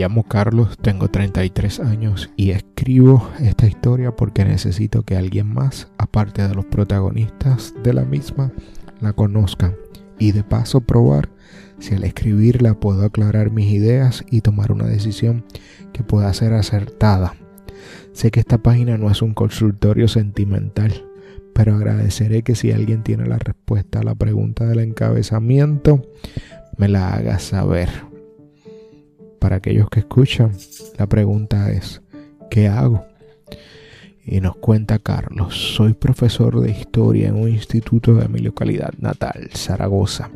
Llamo Carlos, tengo 33 años y escribo esta historia porque necesito que alguien más, aparte de los protagonistas de la misma, la conozcan y de paso probar si al escribirla puedo aclarar mis ideas y tomar una decisión que pueda ser acertada. Sé que esta página no es un consultorio sentimental, pero agradeceré que si alguien tiene la respuesta a la pregunta del encabezamiento, me la haga saber. Para aquellos que escuchan, la pregunta es, ¿qué hago? Y nos cuenta Carlos, soy profesor de historia en un instituto de mi localidad natal, Zaragoza.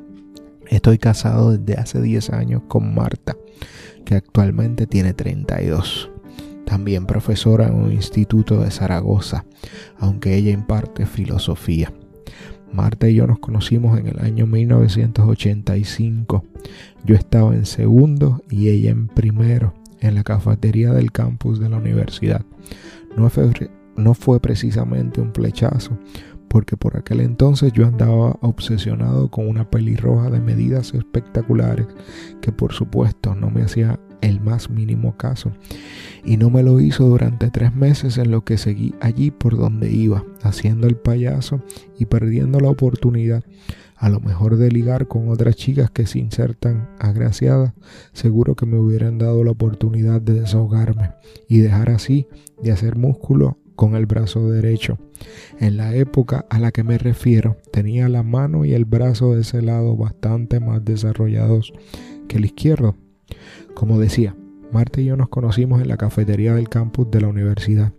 Estoy casado desde hace 10 años con Marta, que actualmente tiene 32. También profesora en un instituto de Zaragoza, aunque ella imparte filosofía. Marta y yo nos conocimos en el año 1985. Yo estaba en segundo y ella en primero en la cafetería del campus de la universidad. No fue, no fue precisamente un flechazo, porque por aquel entonces yo andaba obsesionado con una pelirroja de medidas espectaculares que por supuesto no me hacía el más mínimo caso y no me lo hizo durante tres meses en lo que seguí allí por donde iba, haciendo el payaso y perdiendo la oportunidad a lo mejor de ligar con otras chicas que sin ser tan agraciadas, seguro que me hubieran dado la oportunidad de desahogarme y dejar así de hacer músculo con el brazo derecho. En la época a la que me refiero, tenía la mano y el brazo de ese lado bastante más desarrollados que el izquierdo. Como decía, Marta y yo nos conocimos en la cafetería del campus de la universidad.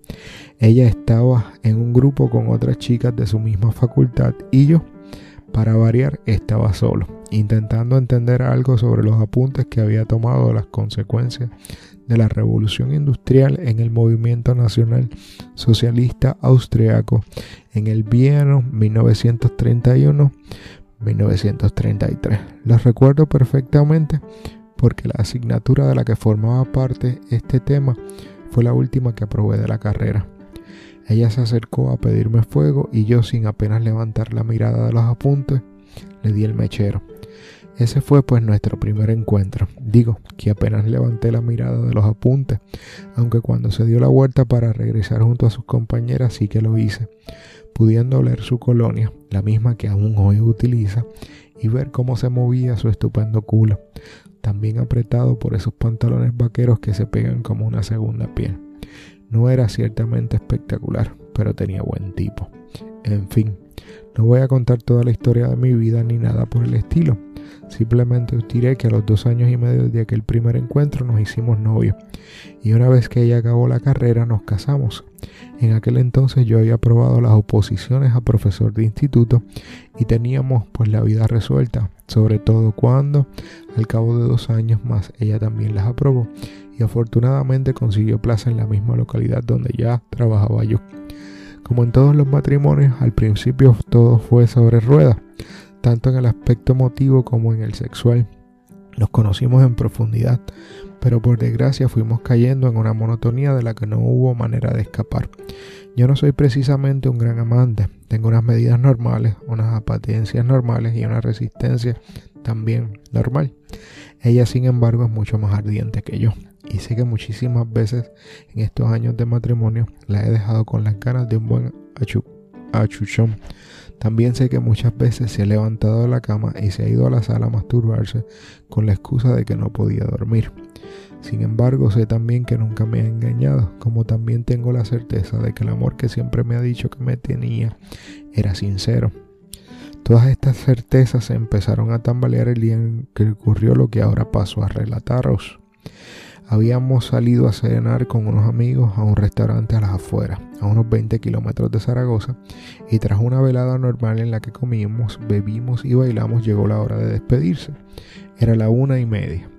Ella estaba en un grupo con otras chicas de su misma facultad y yo, para variar, estaba solo, intentando entender algo sobre los apuntes que había tomado las consecuencias de la revolución industrial en el movimiento nacional socialista austriaco en el bienio 1931-1933. Los recuerdo perfectamente porque la asignatura de la que formaba parte este tema fue la última que aprobé de la carrera. Ella se acercó a pedirme fuego y yo sin apenas levantar la mirada de los apuntes le di el mechero. Ese fue pues nuestro primer encuentro. Digo que apenas levanté la mirada de los apuntes, aunque cuando se dio la vuelta para regresar junto a sus compañeras sí que lo hice, pudiendo oler su colonia, la misma que aún hoy utiliza, y ver cómo se movía su estupendo culo, también apretado por esos pantalones vaqueros que se pegan como una segunda piel. No era ciertamente espectacular, pero tenía buen tipo. En fin, no voy a contar toda la historia de mi vida ni nada por el estilo. Simplemente os diré que a los dos años y medio de aquel primer encuentro nos hicimos novios y una vez que ella acabó la carrera nos casamos. En aquel entonces yo había aprobado las oposiciones a profesor de instituto y teníamos pues la vida resuelta, sobre todo cuando al cabo de dos años más ella también las aprobó y afortunadamente consiguió plaza en la misma localidad donde ya trabajaba yo. Como en todos los matrimonios, al principio todo fue sobre ruedas, tanto en el aspecto emotivo como en el sexual. Nos conocimos en profundidad, pero por desgracia fuimos cayendo en una monotonía de la que no hubo manera de escapar. Yo no soy precisamente un gran amante, tengo unas medidas normales, unas apatencias normales y una resistencia también normal. Ella, sin embargo, es mucho más ardiente que yo. Y sé que muchísimas veces en estos años de matrimonio la he dejado con las ganas de un buen achuchón. También sé que muchas veces se ha levantado de la cama y se ha ido a la sala a masturbarse con la excusa de que no podía dormir. Sin embargo, sé también que nunca me ha engañado, como también tengo la certeza de que el amor que siempre me ha dicho que me tenía era sincero. Todas estas certezas empezaron a tambalear el día en que ocurrió lo que ahora paso a relataros. Habíamos salido a cenar con unos amigos a un restaurante a las afueras, a unos 20 kilómetros de Zaragoza, y tras una velada normal en la que comimos, bebimos y bailamos, llegó la hora de despedirse. Era la una y media.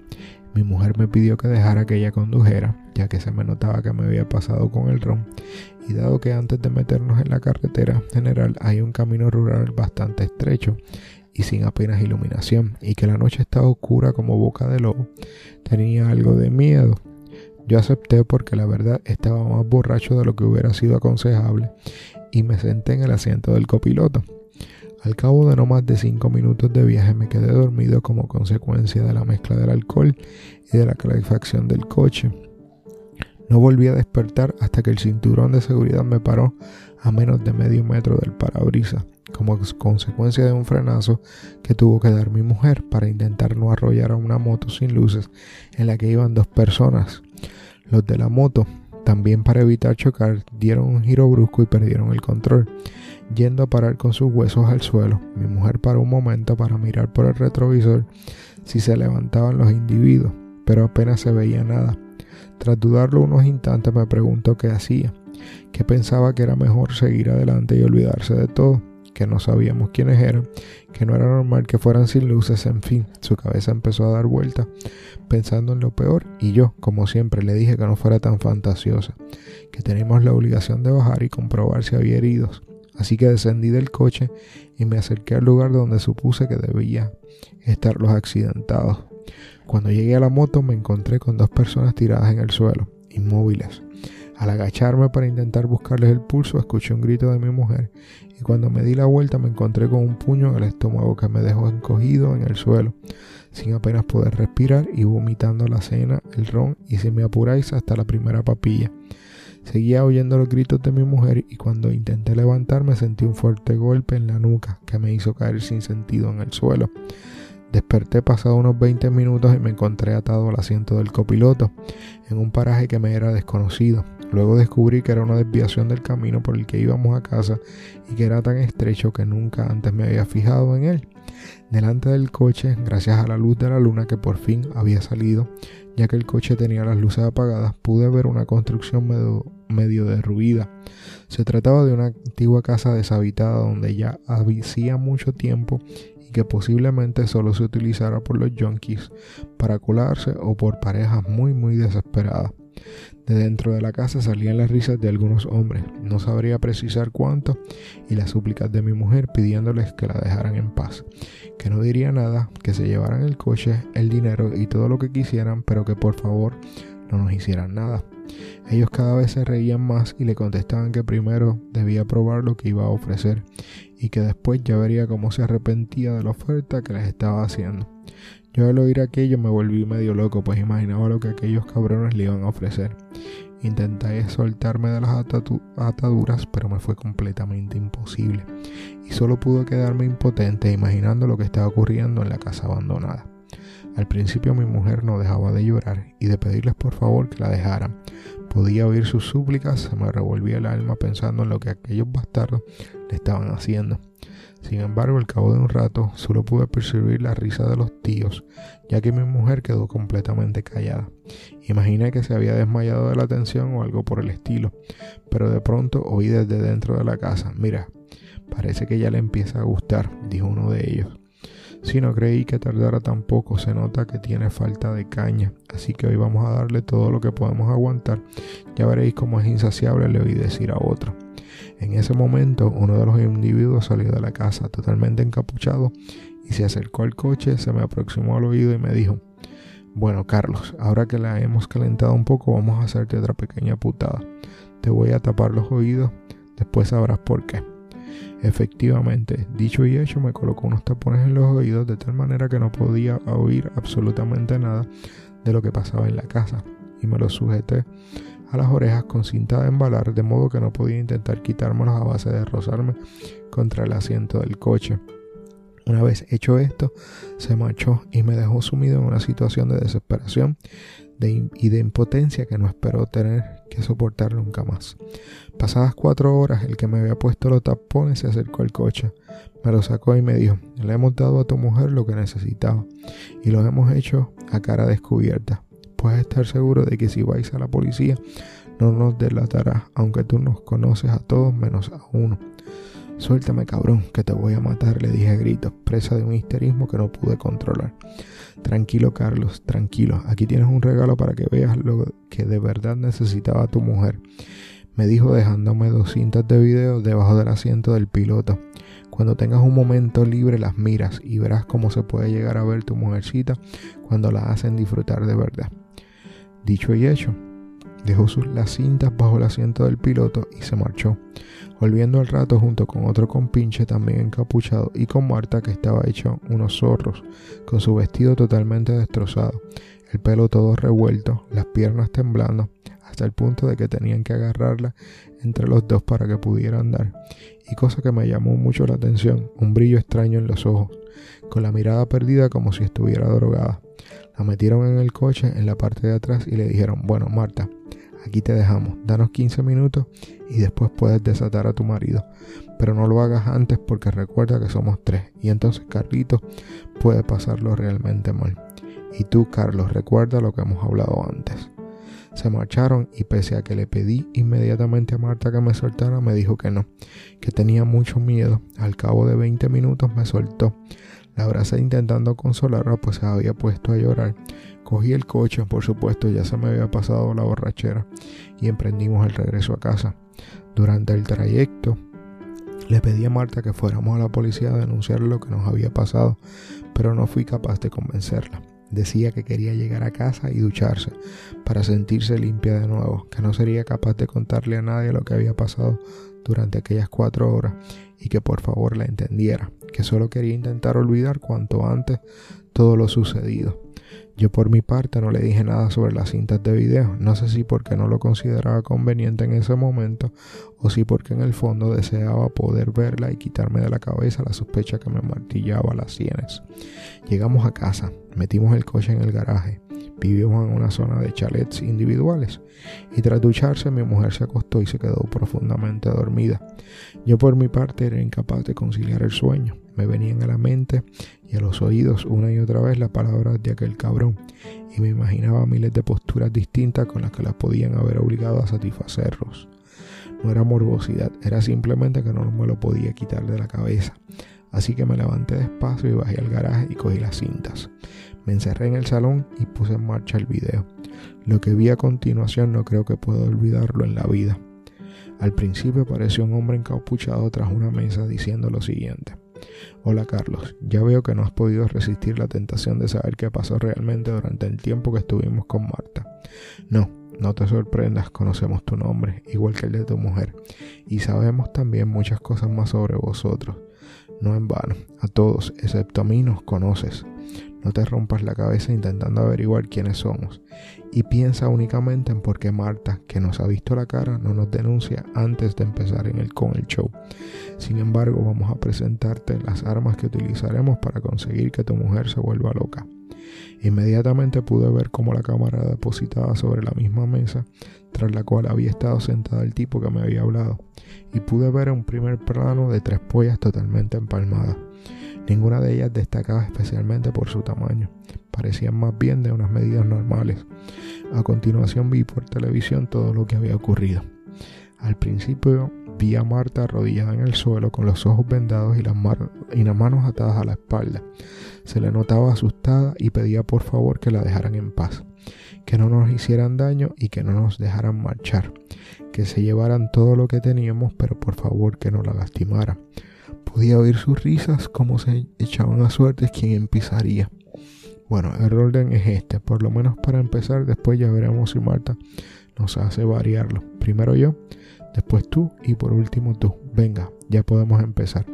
Mi mujer me pidió que dejara que ella condujera, ya que se me notaba que me había pasado con el ron, y dado que antes de meternos en la carretera general hay un camino rural bastante estrecho y sin apenas iluminación, y que la noche estaba oscura como boca de lobo, tenía algo de miedo. Yo acepté porque la verdad estaba más borracho de lo que hubiera sido aconsejable y me senté en el asiento del copiloto. Al cabo de no más de cinco minutos de viaje me quedé dormido como consecuencia de la mezcla del alcohol y de la calefacción del coche. No volví a despertar hasta que el cinturón de seguridad me paró a menos de medio metro del parabrisas como consecuencia de un frenazo que tuvo que dar mi mujer para intentar no arrollar a una moto sin luces en la que iban dos personas. Los de la moto, también para evitar chocar, dieron un giro brusco y perdieron el control, yendo a parar con sus huesos al suelo. Mi mujer paró un momento para mirar por el retrovisor si se levantaban los individuos, pero apenas se veía nada. Tras dudarlo unos instantes me preguntó qué hacía, que pensaba que era mejor seguir adelante y olvidarse de todo que no sabíamos quiénes eran, que no era normal que fueran sin luces, en fin, su cabeza empezó a dar vuelta pensando en lo peor y yo, como siempre, le dije que no fuera tan fantasiosa, que teníamos la obligación de bajar y comprobar si había heridos. Así que descendí del coche y me acerqué al lugar donde supuse que debía estar los accidentados. Cuando llegué a la moto me encontré con dos personas tiradas en el suelo, inmóviles. Al agacharme para intentar buscarles el pulso, escuché un grito de mi mujer y cuando me di la vuelta me encontré con un puño en el estómago que me dejó encogido en el suelo, sin apenas poder respirar y vomitando la cena, el ron y si me apuráis hasta la primera papilla. Seguía oyendo los gritos de mi mujer y cuando intenté levantarme sentí un fuerte golpe en la nuca que me hizo caer sin sentido en el suelo. Desperté pasado unos 20 minutos y me encontré atado al asiento del copiloto en un paraje que me era desconocido. Luego descubrí que era una desviación del camino por el que íbamos a casa y que era tan estrecho que nunca antes me había fijado en él. Delante del coche, gracias a la luz de la luna que por fin había salido, ya que el coche tenía las luces apagadas, pude ver una construcción medio, derruida. Se trataba de una antigua casa deshabitada donde ya hacía mucho tiempo y que posiblemente solo se utilizara por los junkies para colarse o por parejas muy muy desesperadas. De dentro de la casa salían las risas de algunos hombres, no sabría precisar cuánto, y las súplicas de mi mujer pidiéndoles que la dejaran en paz, que no diría nada, que se llevaran el coche, el dinero y todo lo que quisieran, pero que por favor no nos hicieran nada. Ellos cada vez se reían más y le contestaban que primero debía probar lo que iba a ofrecer y que después ya vería cómo se arrepentía de la oferta que les estaba haciendo. Yo al oír aquello me volví medio loco, pues imaginaba lo que aquellos cabrones le iban a ofrecer. Intenté soltarme de las ataduras, pero me fue completamente imposible, y solo pude quedarme impotente imaginando lo que estaba ocurriendo en la casa abandonada. Al principio mi mujer no dejaba de llorar y de pedirles por favor que la dejaran. Podía oír sus súplicas, se me revolvía el alma pensando en lo que aquellos bastardos le estaban haciendo. Sin embargo, al cabo de un rato, solo pude percibir la risa de los tíos, ya que mi mujer quedó completamente callada. Imaginé que se había desmayado de la tensión o algo por el estilo, pero de pronto oí desde dentro de la casa, mira, parece que ya le empieza a gustar, dijo uno de ellos. Si no creí que tardara tan poco, se nota que tiene falta de caña, así que hoy vamos a darle todo lo que podemos aguantar. Ya veréis cómo es insaciable, le oí decir a otro. En ese momento, uno de los individuos salió de la casa totalmente encapuchado y se acercó al coche, se me aproximó al oído y me dijo, bueno Carlos, ahora que la hemos calentado un poco, vamos a hacerte otra pequeña putada. Te voy a tapar los oídos, después sabrás por qué. Efectivamente, dicho y hecho, me colocó unos tapones en los oídos de tal manera que no podía oír absolutamente nada de lo que pasaba en la casa y me los sujeté a las orejas con cinta de embalar, de modo que no podía intentar quitármelos a base de rozarme contra el asiento del coche. Una vez hecho esto, se marchó y me dejó sumido en una situación de desesperación y de impotencia que no esperó tener que soportar nunca más. Pasadas cuatro horas, el que me había puesto los tapones se acercó al coche, me lo sacó y me dijo, le hemos dado a tu mujer lo que necesitaba y lo hemos hecho a cara descubierta. Puedes estar seguro de que si vais a la policía no nos delatará, aunque tú nos conoces a todos menos a uno. Suéltame, cabrón, que te voy a matar, le dije a gritos, presa de un histerismo que no pude controlar. Tranquilo, Carlos, tranquilo. Aquí tienes un regalo para que veas lo que de verdad necesitaba tu mujer. Me dijo dejándome dos cintas de video debajo del asiento del piloto. Cuando tengas un momento libre las miras y verás cómo se puede llegar a ver tu mujercita cuando la hacen disfrutar de verdad. Dicho y hecho, dejó sus, las cintas bajo el asiento del piloto y se marchó, volviendo al rato junto con otro compinche también encapuchado y con Marta que estaba hecho unos zorros, con su vestido totalmente destrozado, el pelo todo revuelto, las piernas temblando, hasta el punto de que tenían que agarrarla entre los dos para que pudiera andar. Y cosa que me llamó mucho la atención, un brillo extraño en los ojos, con la mirada perdida como si estuviera drogada. La metieron en el coche en la parte de atrás y le dijeron, bueno, Marta, aquí te dejamos, danos 15 minutos y después puedes desatar a tu marido. Pero no lo hagas antes porque recuerda que somos tres y entonces Carlito puede pasarlo realmente mal. Y tú, Carlos, recuerda lo que hemos hablado antes. Se marcharon y pese a que le pedí inmediatamente a Marta que me soltara, me dijo que no, que tenía mucho miedo. Al cabo de 20 minutos me soltó. La abracé intentando consolarla, pues se había puesto a llorar. Cogí el coche, por supuesto, ya se me había pasado la borrachera, y emprendimos el regreso a casa. Durante el trayecto, le pedí a Marta que fuéramos a la policía a denunciar lo que nos había pasado, pero no fui capaz de convencerla. Decía que quería llegar a casa y ducharse para sentirse limpia de nuevo, que no sería capaz de contarle a nadie lo que había pasado durante aquellas cuatro horas y que por favor la entendiera, que solo quería intentar olvidar cuanto antes todo lo sucedido. Yo por mi parte no le dije nada sobre las cintas de video, no sé si porque no lo consideraba conveniente en ese momento o si porque en el fondo deseaba poder verla y quitarme de la cabeza la sospecha que me martillaba las sienes. Llegamos a casa, metimos el coche en el garaje, Vivimos en una zona de chalets individuales y tras ducharse mi mujer se acostó y se quedó profundamente dormida. Yo por mi parte era incapaz de conciliar el sueño. Me venían a la mente y a los oídos una y otra vez las palabras de aquel cabrón y me imaginaba miles de posturas distintas con las que las podían haber obligado a satisfacerlos. No era morbosidad, era simplemente que no me lo podía quitar de la cabeza. Así que me levanté despacio y bajé al garaje y cogí las cintas. Me encerré en el salón y puse en marcha el video. Lo que vi a continuación no creo que pueda olvidarlo en la vida. Al principio apareció un hombre encapuchado tras una mesa diciendo lo siguiente. Hola Carlos, ya veo que no has podido resistir la tentación de saber qué pasó realmente durante el tiempo que estuvimos con Marta. No, no te sorprendas, conocemos tu nombre, igual que el de tu mujer, y sabemos también muchas cosas más sobre vosotros. No en vano, a todos, excepto a mí, nos conoces. No te rompas la cabeza intentando averiguar quiénes somos y piensa únicamente en por qué Marta, que nos ha visto la cara, no nos denuncia antes de empezar en el, con el show. Sin embargo, vamos a presentarte las armas que utilizaremos para conseguir que tu mujer se vuelva loca. Inmediatamente pude ver cómo la cámara depositaba sobre la misma mesa, tras la cual había estado sentada el tipo que me había hablado, y pude ver un primer plano de tres pollas totalmente empalmadas. Ninguna de ellas destacaba especialmente por su tamaño, parecían más bien de unas medidas normales. A continuación vi por televisión todo lo que había ocurrido. Al principio vi a Marta arrodillada en el suelo con los ojos vendados y las, manos atadas a la espalda. Se le notaba asustada y pedía por favor que la dejaran en paz, que no nos hicieran daño y que no nos dejaran marchar, que se llevaran todo lo que teníamos, pero por favor que no la lastimara. Podía oír sus risas como se echaban a suerte quién empezaría. Bueno, el orden es este, por lo menos para empezar, después ya veremos si Marta nos hace variarlo. Primero yo, después tú y por último tú. Venga, ya podemos empezar.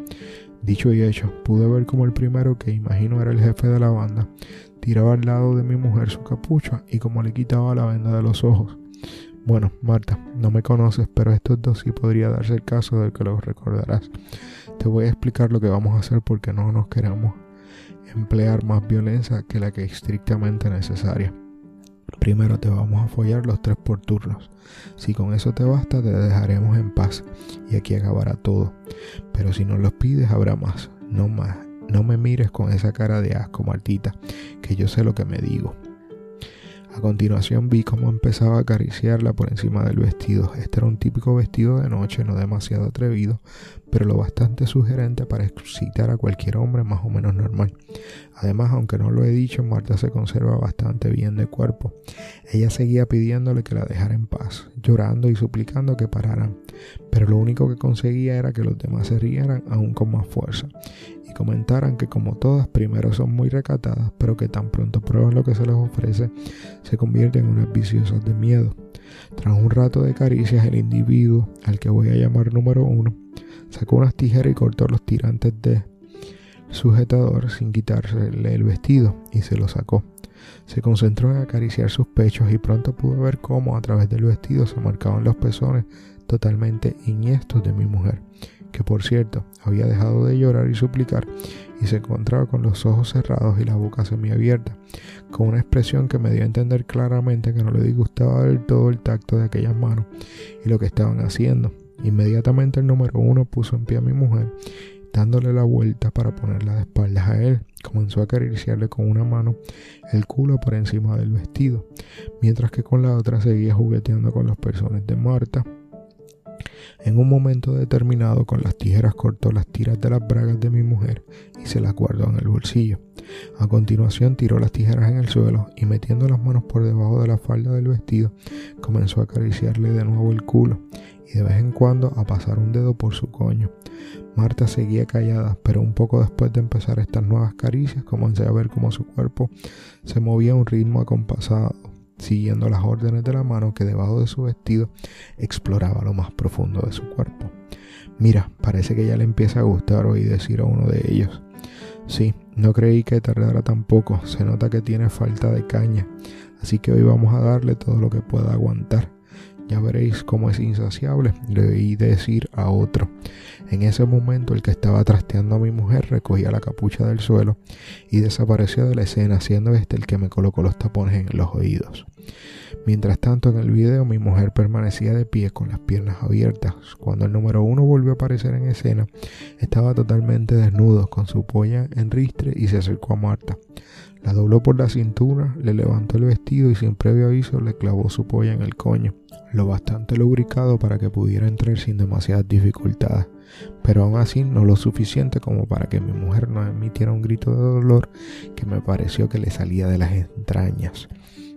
Dicho y hecho, pude ver como el primero, que imagino era el jefe de la banda, tiraba al lado de mi mujer su capucha y como le quitaba la venda de los ojos. Bueno, Marta, no me conoces, pero estos dos sí podría darse el caso de que los recordarás. Te voy a explicar lo que vamos a hacer porque no nos queremos emplear más violencia que la que es estrictamente necesaria. Primero te vamos a follar los tres por turnos. Si con eso te basta, te dejaremos en paz y aquí acabará todo. Pero si no los pides, habrá más, no más. No me mires con esa cara de asco, Martita, que yo sé lo que me digo. A continuación vi cómo empezaba a acariciarla por encima del vestido. Este era un típico vestido de noche, no demasiado atrevido, pero lo bastante sugerente para excitar a cualquier hombre más o menos normal. Además, aunque no lo he dicho, Marta se conserva bastante bien de cuerpo. Ella seguía pidiéndole que la dejara en paz, llorando y suplicando que pararan, pero lo único que conseguía era que los demás se rieran aún con más fuerza y comentaran que como todas primero son muy recatadas, pero que tan pronto prueban lo que se les ofrece, se convierten en unas viciosas de miedo. Tras un rato de caricias, el individuo, al que voy a llamar número uno, sacó unas tijeras y cortó los tirantes de sujetador sin quitársele el vestido y se lo sacó. Se concentró en acariciar sus pechos y pronto pudo ver cómo a través del vestido se marcaban los pezones totalmente iniestos de mi mujer, que por cierto había dejado de llorar y suplicar y se encontraba con los ojos cerrados y la boca semiabierta, con una expresión que me dio a entender claramente que no le disgustaba del todo el tacto de aquellas manos y lo que estaban haciendo. Inmediatamente el número uno puso en pie a mi mujer, dándole la vuelta para ponerla de espaldas a él. Comenzó a acariciarle con una mano el culo por encima del vestido, mientras que con la otra seguía jugueteando con los pezones de Marta. En un momento determinado, con las tijeras cortó las tiras de las bragas de mi mujer y se las guardó en el bolsillo. A continuación tiró las tijeras en el suelo y metiendo las manos por debajo de la falda del vestido, comenzó a acariciarle de nuevo el culo y de vez en cuando a pasar un dedo por su coño. Marta seguía callada, pero un poco después de empezar estas nuevas caricias comencé a ver cómo su cuerpo se movía a un ritmo acompasado, siguiendo las órdenes de la mano que debajo de su vestido exploraba lo más profundo de su cuerpo. Mira, parece que ya le empieza a gustar oír decir a uno de ellos. Sí, no creí que tardara tan poco, se nota que tiene falta de caña, así que hoy vamos a darle todo lo que pueda aguantar. Ya veréis cómo es insaciable, le oí decir a otro. En ese momento el que estaba trasteando a mi mujer recogía la capucha del suelo y desapareció de la escena, siendo este el que me colocó los tapones en los oídos. Mientras tanto en el video mi mujer permanecía de pie con las piernas abiertas. Cuando el número uno volvió a aparecer en escena, estaba totalmente desnudo, con su polla en ristre y se acercó a Marta. La dobló por la cintura, le levantó el vestido y sin previo aviso le clavó su polla en el coño, lo bastante lubricado para que pudiera entrar sin demasiadas dificultades, pero aún así no lo suficiente como para que mi mujer no emitiera un grito de dolor que me pareció que le salía de las entrañas.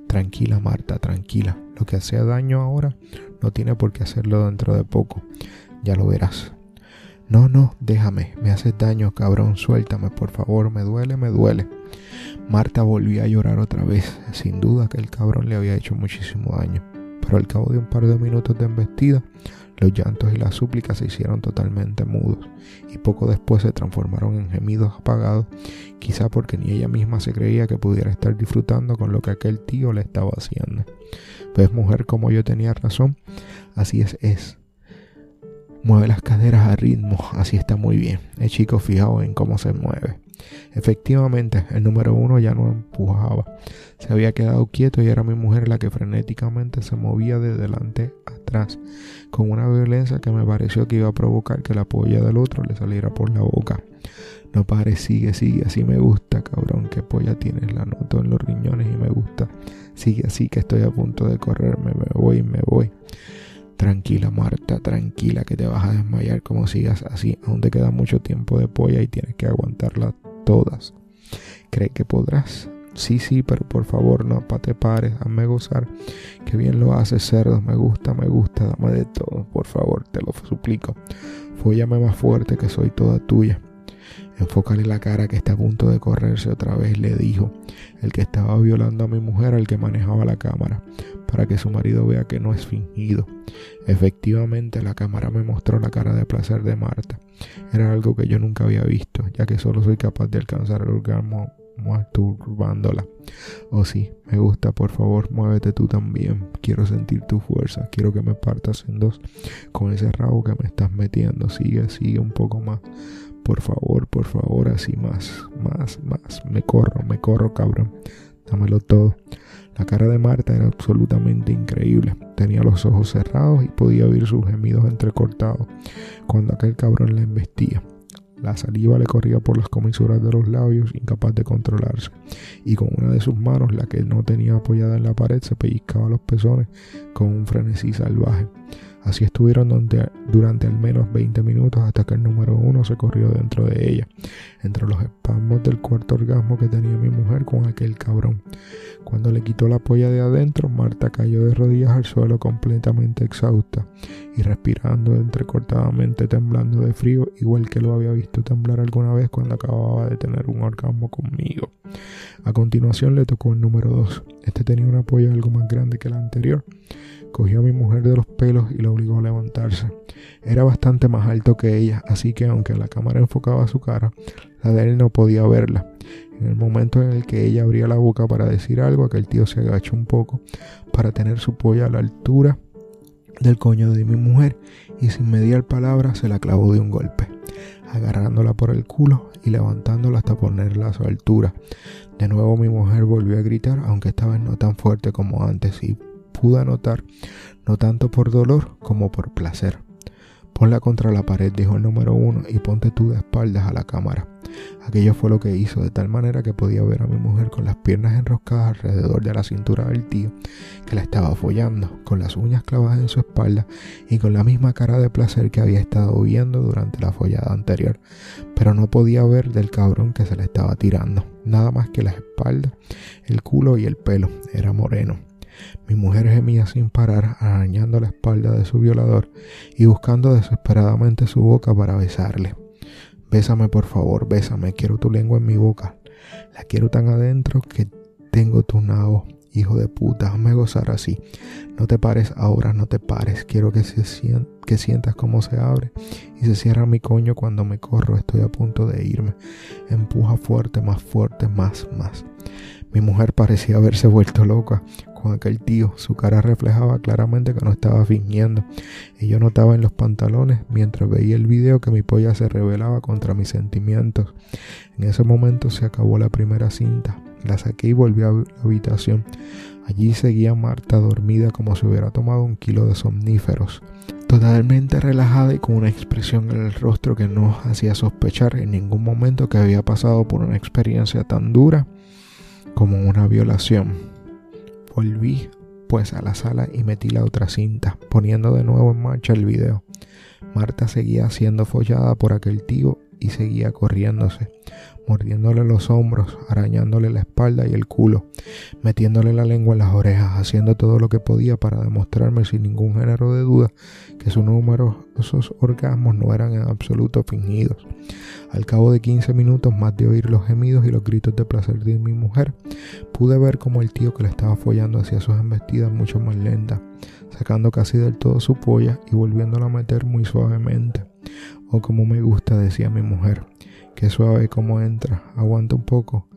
Tranquila, Marta, tranquila. Lo que hacía daño ahora no tiene por qué hacerlo dentro de poco. Ya lo verás. No, no, déjame, me haces daño, cabrón, suéltame, por favor, me duele, me duele. Marta volvió a llorar otra vez. Sin duda que el cabrón le había hecho muchísimo daño. Pero al cabo de un par de minutos de embestida, los llantos y las súplicas se hicieron totalmente mudos y poco después se transformaron en gemidos apagados, quizá porque ni ella misma se creía que pudiera estar disfrutando con lo que aquel tío le estaba haciendo. Pues mujer, como yo tenía razón, así es, es. Mueve las caderas a ritmo, así está muy bien. El chico fijado en cómo se mueve. Efectivamente, el número uno ya no empujaba. Se había quedado quieto y era mi mujer la que frenéticamente se movía de delante atrás, con una violencia que me pareció que iba a provocar que la polla del otro le saliera por la boca. No pare, sigue, sigue, así me gusta, cabrón. ¿Qué polla tienes? La noto en los riñones y me gusta. Sigue así que estoy a punto de correrme, me voy, me voy. Tranquila, Marta, tranquila, que te vas a desmayar como sigas así. Aún te queda mucho tiempo de polla y tienes que aguantarla todas. ¿Cree que podrás? Sí, sí, pero por favor no te pares, hazme gozar. Que bien lo haces, cerdo, me gusta, me gusta, dame de todo, por favor, te lo suplico. Fóllame más fuerte que soy toda tuya. Enfócale la cara que está a punto de correrse otra vez, le dijo el que estaba violando a mi mujer al que manejaba la cámara, para que su marido vea que no es fingido. Efectivamente, la cámara me mostró la cara de placer de Marta. Era algo que yo nunca había visto, ya que solo soy capaz de alcanzar el orgasmo masturbándola. Oh sí, me gusta, por favor, muévete tú también. Quiero sentir tu fuerza, quiero que me partas en dos con ese rabo que me estás metiendo. Sigue, sigue un poco más. Por favor, por favor, así más, más, más. Me corro, me corro, cabrón. Dámelo todo. La cara de Marta era absolutamente increíble. Tenía los ojos cerrados y podía oír sus gemidos entrecortados cuando aquel cabrón la embestía. La saliva le corría por las comisuras de los labios, incapaz de controlarse, y con una de sus manos, la que no tenía apoyada en la pared, se pellizcaba los pezones con un frenesí salvaje. Así estuvieron durante, al menos 20 minutos hasta que el número uno se corrió dentro de ella, entre los espasmos del cuarto orgasmo que tenía mi mujer con aquel cabrón. Cuando le quitó la polla de adentro, Marta cayó de rodillas al suelo completamente exhausta y respirando entrecortadamente, temblando de frío, igual que lo había visto temblar alguna vez cuando acababa de tener un orgasmo conmigo. A continuación le tocó el número 2. Este tenía una polla algo más grande que la anterior cogió a mi mujer de los pelos y la obligó a levantarse. Era bastante más alto que ella, así que aunque la cámara enfocaba su cara, la de él no podía verla. En el momento en el que ella abría la boca para decir algo, aquel tío se agachó un poco para tener su polla a la altura del coño de mi mujer y sin mediar palabra se la clavó de un golpe, agarrándola por el culo y levantándola hasta ponerla a su altura. De nuevo mi mujer volvió a gritar, aunque esta vez no tan fuerte como antes, y pude anotar, no tanto por dolor como por placer. Ponla contra la pared, dijo el número uno, y ponte tú de espaldas a la cámara. Aquello fue lo que hizo, de tal manera que podía ver a mi mujer con las piernas enroscadas alrededor de la cintura del tío, que la estaba follando, con las uñas clavadas en su espalda y con la misma cara de placer que había estado viendo durante la follada anterior. Pero no podía ver del cabrón que se le estaba tirando, nada más que la espalda, el culo y el pelo. Era moreno. Mi mujer gemía sin parar, arañando la espalda de su violador y buscando desesperadamente su boca para besarle. Bésame, por favor, bésame, quiero tu lengua en mi boca. La quiero tan adentro que tengo tu nabo. Hijo de puta, hazme gozar así. No te pares ahora, no te pares. Quiero que, se que sientas cómo se abre y se cierra mi coño cuando me corro. Estoy a punto de irme. Empuja fuerte, más fuerte, más, más. Mi mujer parecía haberse vuelto loca con aquel tío. Su cara reflejaba claramente que no estaba fingiendo. Y yo notaba en los pantalones, mientras veía el video, que mi polla se rebelaba contra mis sentimientos. En ese momento se acabó la primera cinta. La saqué y volví a la habitación. Allí seguía Marta dormida como si hubiera tomado un kilo de somníferos. Totalmente relajada y con una expresión en el rostro que no hacía sospechar en ningún momento que había pasado por una experiencia tan dura como una violación. Volví pues a la sala y metí la otra cinta, poniendo de nuevo en marcha el video. Marta seguía siendo follada por aquel tío y seguía corriéndose mordiéndole los hombros, arañándole la espalda y el culo, metiéndole la lengua en las orejas, haciendo todo lo que podía para demostrarme sin ningún género de duda que sus numerosos orgasmos no eran en absoluto fingidos. Al cabo de 15 minutos más de oír los gemidos y los gritos de placer de mi mujer, pude ver como el tío que le estaba follando hacía sus embestidas mucho más lentas, sacando casi del todo su polla y volviéndola a meter muy suavemente. O como me gusta, decía mi mujer. Qué suave como entra. Aguanta un poco,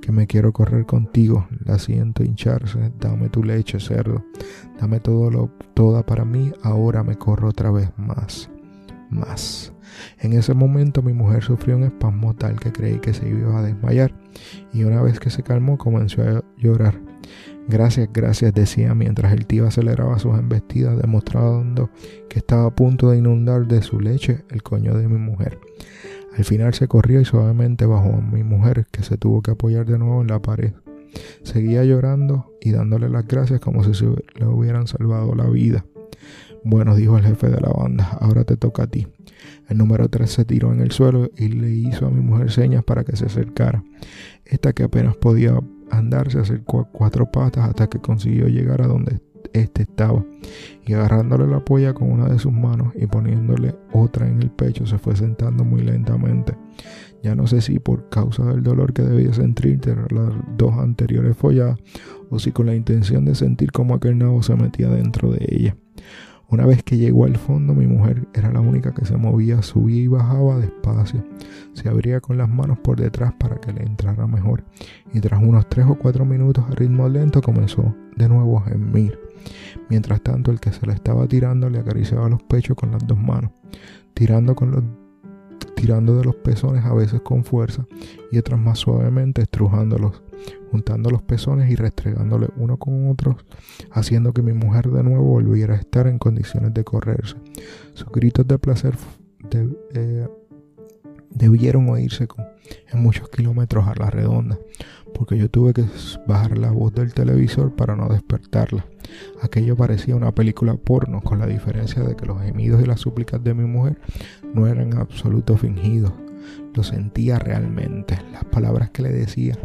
que me quiero correr contigo. La siento hincharse. Dame tu leche, cerdo. Dame todo lo, toda para mí. Ahora me corro otra vez más. Más. En ese momento mi mujer sufrió un espasmo tal que creí que se iba a desmayar y una vez que se calmó comenzó a llorar. Gracias, gracias, decía mientras el tío aceleraba sus embestidas, demostrando que estaba a punto de inundar de su leche el coño de mi mujer. Al final se corrió y suavemente bajó a mi mujer, que se tuvo que apoyar de nuevo en la pared. Seguía llorando y dándole las gracias como si le hubieran salvado la vida. Bueno, dijo el jefe de la banda, ahora te toca a ti. El número 3 se tiró en el suelo y le hizo a mi mujer señas para que se acercara. Esta que apenas podía andar se acercó a cuatro patas hasta que consiguió llegar a donde este estaba, y agarrándole la polla con una de sus manos y poniéndole otra en el pecho, se fue sentando muy lentamente. Ya no sé si por causa del dolor que debía sentir de las dos anteriores folladas, o si con la intención de sentir como aquel nabo se metía dentro de ella. Una vez que llegó al fondo, mi mujer era la única que se movía, subía y bajaba despacio. Se abría con las manos por detrás para que le entrara mejor. Y tras unos tres o cuatro minutos a ritmo lento comenzó de nuevo a gemir. Mientras tanto, el que se la estaba tirando le acariciaba los pechos con las dos manos, tirando con los tirando de los pezones a veces con fuerza y otras más suavemente estrujándolos, juntando los pezones y restregándole uno con otro, haciendo que mi mujer de nuevo volviera a estar en condiciones de correrse. Sus gritos de placer eh, debieron oírse en muchos kilómetros a la redonda, porque yo tuve que bajar la voz del televisor para no despertarla. Aquello parecía una película porno, con la diferencia de que los gemidos y las súplicas de mi mujer no eran absolutos fingidos. Lo sentía realmente. Las palabras que le decía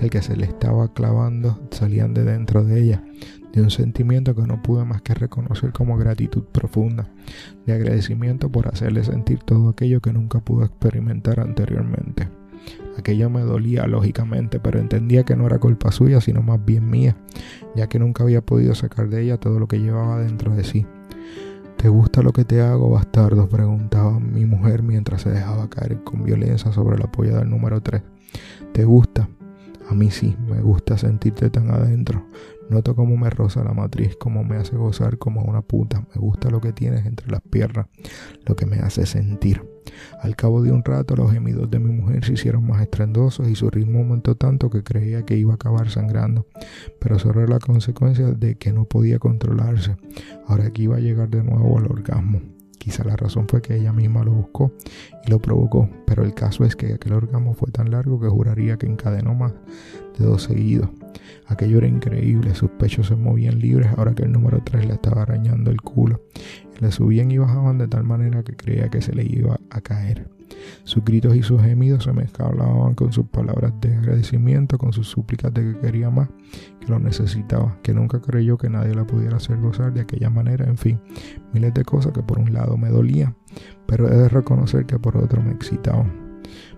al que se le estaba clavando salían de dentro de ella, de un sentimiento que no pude más que reconocer como gratitud profunda, de agradecimiento por hacerle sentir todo aquello que nunca pudo experimentar anteriormente. Aquello me dolía, lógicamente, pero entendía que no era culpa suya, sino más bien mía, ya que nunca había podido sacar de ella todo lo que llevaba dentro de sí. ¿Te gusta lo que te hago, bastardo? preguntaba mi mujer mientras se dejaba caer con violencia sobre la polla del número 3. ¿Te gusta? A mí sí, me gusta sentirte tan adentro. Noto cómo me roza la matriz, cómo me hace gozar como una puta. Me gusta lo que tienes entre las piernas, lo que me hace sentir. Al cabo de un rato los gemidos de mi mujer se hicieron más estrendosos y su ritmo aumentó tanto que creía que iba a acabar sangrando, pero eso era la consecuencia de que no podía controlarse. Ahora que iba a llegar de nuevo al orgasmo. Quizá la razón fue que ella misma lo buscó y lo provocó, pero el caso es que aquel orgasmo fue tan largo que juraría que encadenó más de dos seguidos. Aquello era increíble, sus pechos se movían libres ahora que el número 3 le estaba arañando el culo. Le subían y bajaban de tal manera que creía que se le iba a caer. Sus gritos y sus gemidos se mezclaban con sus palabras de agradecimiento, con sus súplicas de que quería más, que lo necesitaba, que nunca creyó que nadie la pudiera hacer gozar de aquella manera, en fin, miles de cosas que por un lado me dolían, pero he de reconocer que por otro me excitaban.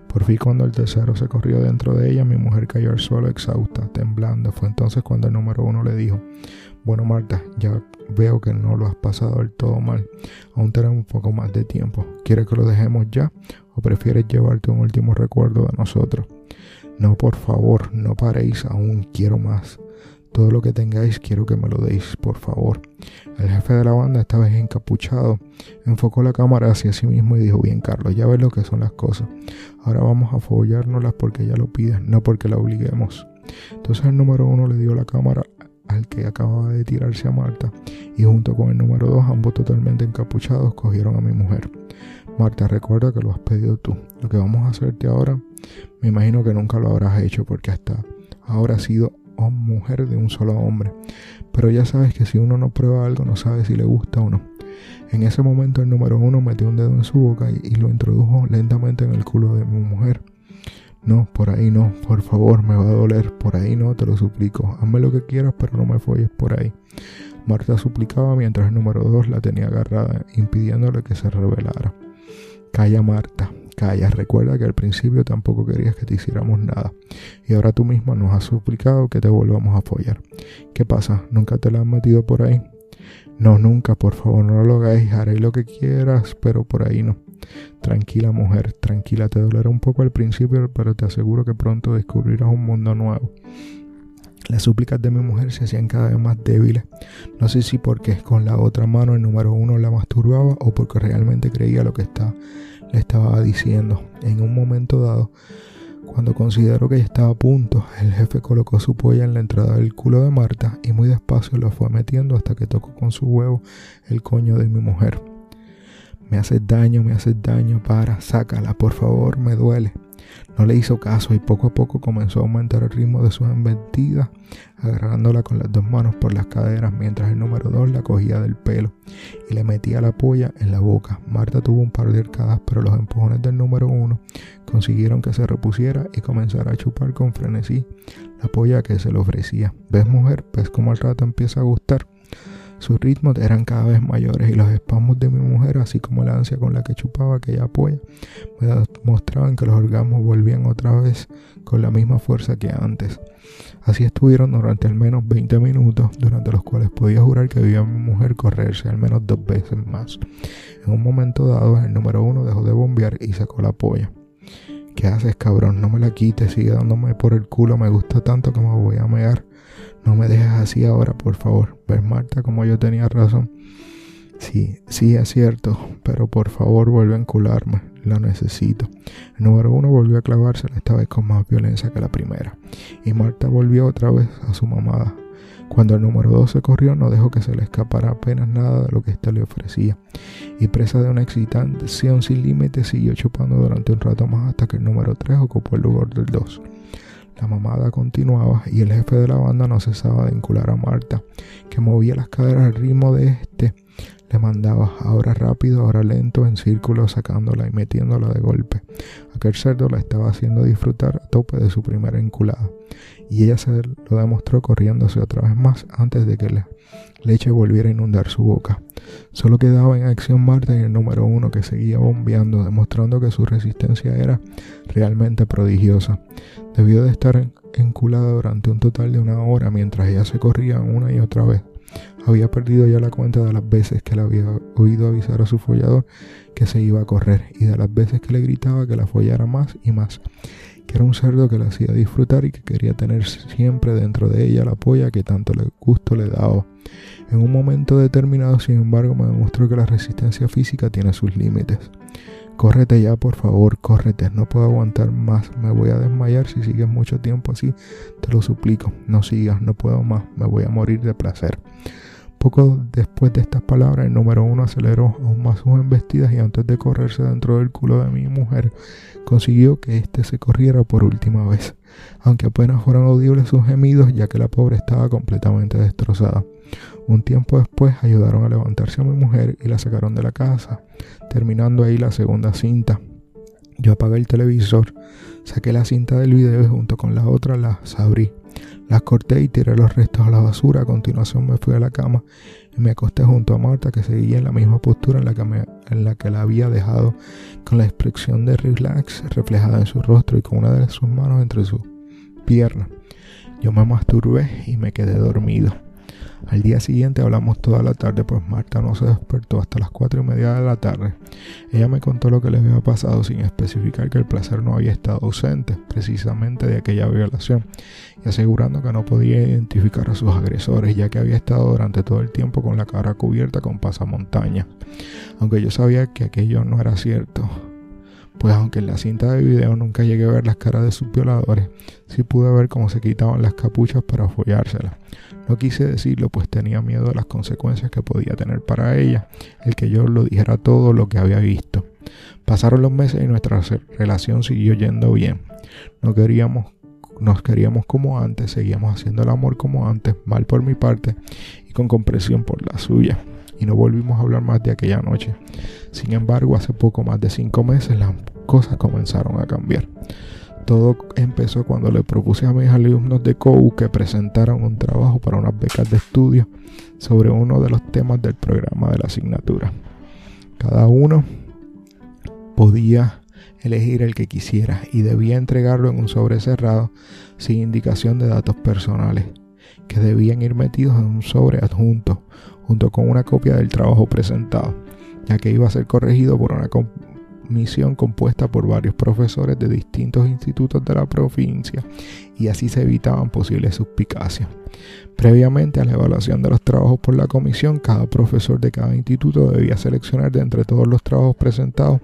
Por fin cuando el tercero se corrió dentro de ella, mi mujer cayó al suelo exhausta, temblando. Fue entonces cuando el número uno le dijo, bueno Marta, ya veo que no lo has pasado del todo mal. Aún tenemos un poco más de tiempo. ¿Quieres que lo dejemos ya o prefieres llevarte un último recuerdo de nosotros? No, por favor, no paréis aún, quiero más. Todo lo que tengáis quiero que me lo deis, por favor. El jefe de la banda, esta vez encapuchado, enfocó la cámara hacia sí mismo y dijo, bien Carlos, ya ves lo que son las cosas. Ahora vamos a follárnoslas porque ella lo pide, no porque la obliguemos. Entonces el número uno le dio la cámara al que acababa de tirarse a Marta y junto con el número dos, ambos totalmente encapuchados, cogieron a mi mujer. Marta, recuerda que lo has pedido tú. Lo que vamos a hacerte ahora, me imagino que nunca lo habrás hecho porque hasta ahora ha sido o mujer de un solo hombre. Pero ya sabes que si uno no prueba algo no sabe si le gusta o no. En ese momento el número uno metió un dedo en su boca y, lo introdujo lentamente en el culo de mi mujer. No, por ahí no, por favor, me va a doler, por ahí no, te lo suplico. Hazme lo que quieras, pero no me folles por ahí. Marta suplicaba mientras el número dos la tenía agarrada, impidiéndole que se revelara. Calla, Marta, Calla, recuerda que al principio tampoco querías que te hiciéramos nada. Y ahora tú misma nos has suplicado que te volvamos a apoyar. ¿Qué pasa? ¿Nunca te la han metido por ahí? No, nunca, por favor, no lo hagáis. Haré lo que quieras, pero por ahí no. Tranquila, mujer, tranquila. Te dolerá un poco al principio, pero te aseguro que pronto descubrirás un mundo nuevo. Las súplicas de mi mujer se hacían cada vez más débiles. No sé si porque con la otra mano el número uno la masturbaba o porque realmente creía lo que estaba le estaba diciendo. En un momento dado, cuando consideró que ya estaba a punto, el jefe colocó su polla en la entrada del culo de Marta y muy despacio lo fue metiendo hasta que tocó con su huevo el coño de mi mujer. Me haces daño, me haces daño, para, sácala, por favor, me duele. No le hizo caso y poco a poco comenzó a aumentar el ritmo de sus embestidas, agarrándola con las dos manos por las caderas mientras el número dos la cogía del pelo y le metía la polla en la boca. Marta tuvo un par de arcadas, pero los empujones del número uno consiguieron que se repusiera y comenzara a chupar con frenesí la polla que se le ofrecía. ¿Ves, mujer? ¿Ves cómo el rato empieza a gustar? Sus ritmos eran cada vez mayores y los espasmos de mi mujer, así como la ansia con la que chupaba aquella polla, me mostraban que los orgasmos volvían otra vez con la misma fuerza que antes. Así estuvieron durante al menos 20 minutos, durante los cuales podía jurar que vio a mi mujer correrse al menos dos veces más. En un momento dado, el número uno dejó de bombear y sacó la polla. ¿Qué haces, cabrón? No me la quites, sigue dándome por el culo, me gusta tanto que me voy a mear. No me dejes así ahora, por favor. ¿Ves, Marta, como yo tenía razón? Sí, sí, es cierto, pero por favor vuelve a encularme. la necesito. El número uno volvió a clavársela esta vez con más violencia que la primera. Y Marta volvió otra vez a su mamada. Cuando el número dos se corrió, no dejó que se le escapara apenas nada de lo que ésta le ofrecía. Y presa de una excitación sin límites, siguió chupando durante un rato más hasta que el número tres ocupó el lugar del dos. La mamada continuaba y el jefe de la banda no cesaba de incular a Marta, que movía las caderas al ritmo de este. Le mandaba ahora rápido, ahora lento, en círculo, sacándola y metiéndola de golpe. Aquel cerdo la estaba haciendo disfrutar a tope de su primera enculada, y ella se lo demostró corriéndose otra vez más antes de que la leche volviera a inundar su boca. Solo quedaba en acción Marta y el número uno que seguía bombeando, demostrando que su resistencia era realmente prodigiosa. Debió de estar enculada durante un total de una hora mientras ella se corría una y otra vez. Había perdido ya la cuenta de las veces que le había oído avisar a su follador que se iba a correr y de las veces que le gritaba que la follara más y más, que era un cerdo que la hacía disfrutar y que quería tener siempre dentro de ella la polla que tanto gusto le daba. En un momento determinado, sin embargo, me demostró que la resistencia física tiene sus límites. Córrete ya, por favor, córrete. No puedo aguantar más. Me voy a desmayar si sigues mucho tiempo así. Te lo suplico. No sigas, no puedo más. Me voy a morir de placer. Poco después de estas palabras, el número uno aceleró aún más sus embestidas y antes de correrse dentro del culo de mi mujer, consiguió que éste se corriera por última vez, aunque apenas fueron audibles sus gemidos, ya que la pobre estaba completamente destrozada. Un tiempo después ayudaron a levantarse a mi mujer y la sacaron de la casa, terminando ahí la segunda cinta. Yo apagué el televisor, saqué la cinta del video y junto con la otra las abrí. Las corté y tiré los restos a la basura. A continuación me fui a la cama y me acosté junto a Marta que seguía en la misma postura en la que, en la, que la había dejado, con la expresión de relax reflejada en su rostro y con una de sus manos entre sus piernas. Yo me masturbé y me quedé dormido. Al día siguiente hablamos toda la tarde, pues Marta no se despertó hasta las cuatro y media de la tarde. Ella me contó lo que le había pasado sin especificar que el placer no había estado ausente, precisamente de aquella violación, y asegurando que no podía identificar a sus agresores, ya que había estado durante todo el tiempo con la cara cubierta con pasamontañas. Aunque yo sabía que aquello no era cierto, pues aunque en la cinta de video nunca llegué a ver las caras de sus violadores, sí pude ver cómo se quitaban las capuchas para follárselas. No quise decirlo, pues tenía miedo de las consecuencias que podía tener para ella el que yo lo dijera todo lo que había visto. Pasaron los meses y nuestra relación siguió yendo bien. No queríamos, nos queríamos como antes, seguíamos haciendo el amor como antes, mal por mi parte y con compresión por la suya. Y no volvimos a hablar más de aquella noche. Sin embargo, hace poco más de cinco meses las cosas comenzaron a cambiar. Todo empezó cuando le propuse a mis alumnos de COU que presentaran un trabajo para unas becas de estudio sobre uno de los temas del programa de la asignatura. Cada uno podía elegir el que quisiera y debía entregarlo en un sobre cerrado sin indicación de datos personales, que debían ir metidos en un sobre adjunto junto con una copia del trabajo presentado, ya que iba a ser corregido por una misión compuesta por varios profesores de distintos institutos de la provincia y así se evitaban posibles suspicacias. Previamente a la evaluación de los trabajos por la comisión, cada profesor de cada instituto debía seleccionar de entre todos los trabajos presentados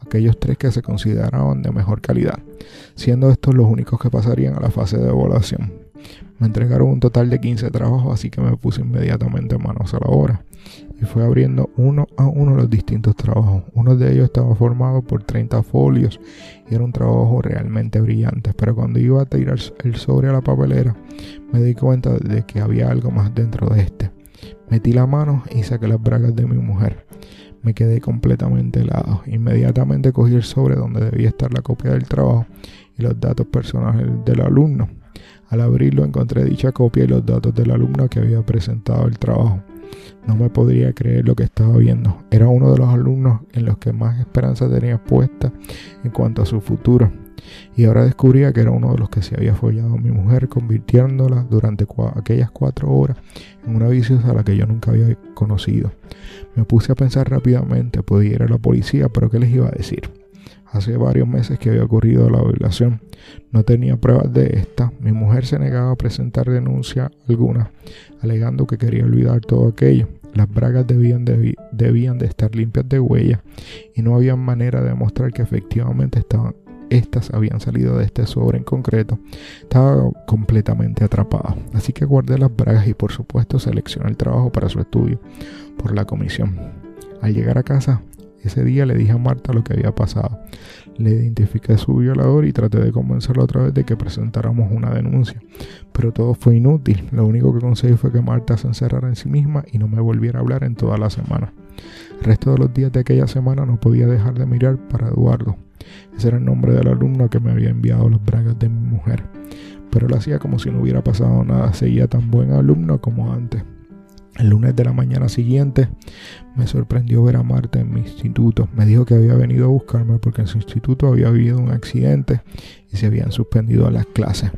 aquellos tres que se consideraban de mejor calidad, siendo estos los únicos que pasarían a la fase de evaluación. Me entregaron un total de 15 trabajos, así que me puse inmediatamente manos a la obra y fue abriendo uno a uno los distintos trabajos. Uno de ellos estaba formado por 30 folios y era un trabajo realmente brillante, pero cuando iba a tirar el sobre a la papelera me di cuenta de que había algo más dentro de este. Metí la mano y saqué las bragas de mi mujer. Me quedé completamente helado. Inmediatamente cogí el sobre donde debía estar la copia del trabajo y los datos personales del alumno. Al abrirlo encontré dicha copia y los datos del alumno que había presentado el trabajo. No me podría creer lo que estaba viendo. Era uno de los alumnos en los que más esperanza tenía puesta en cuanto a su futuro. Y ahora descubría que era uno de los que se había follado a mi mujer, convirtiéndola durante aquellas cuatro horas en una viciosa a la que yo nunca había conocido. Me puse a pensar rápidamente, podía ir a la policía, pero ¿qué les iba a decir? Hace varios meses que había ocurrido la violación. No tenía pruebas de esta. Mi mujer se negaba a presentar denuncia alguna, alegando que quería olvidar todo aquello. Las bragas debían de, estar limpias de huella y no había manera de demostrar que efectivamente estaban estas habían salido de este sobre en concreto, estaba completamente atrapada. Así que guardé las bragas y por supuesto seleccioné el trabajo para su estudio por la comisión. Al llegar a casa, ese día le dije a Marta lo que había pasado. Le identifiqué a su violador y traté de convencerla otra vez de que presentáramos una denuncia. Pero todo fue inútil. Lo único que conseguí fue que Marta se encerrara en sí misma y no me volviera a hablar en toda la semana. El resto de los días de aquella semana no podía dejar de mirar para Eduardo. Ese era el nombre del alumno que me había enviado las bragas de mi mujer. Pero lo hacía como si no hubiera pasado nada. Seguía tan buen alumno como antes. El lunes de la mañana siguiente me sorprendió ver a Marta en mi instituto. Me dijo que había venido a buscarme porque en su instituto había habido un accidente y se habían suspendido las clases.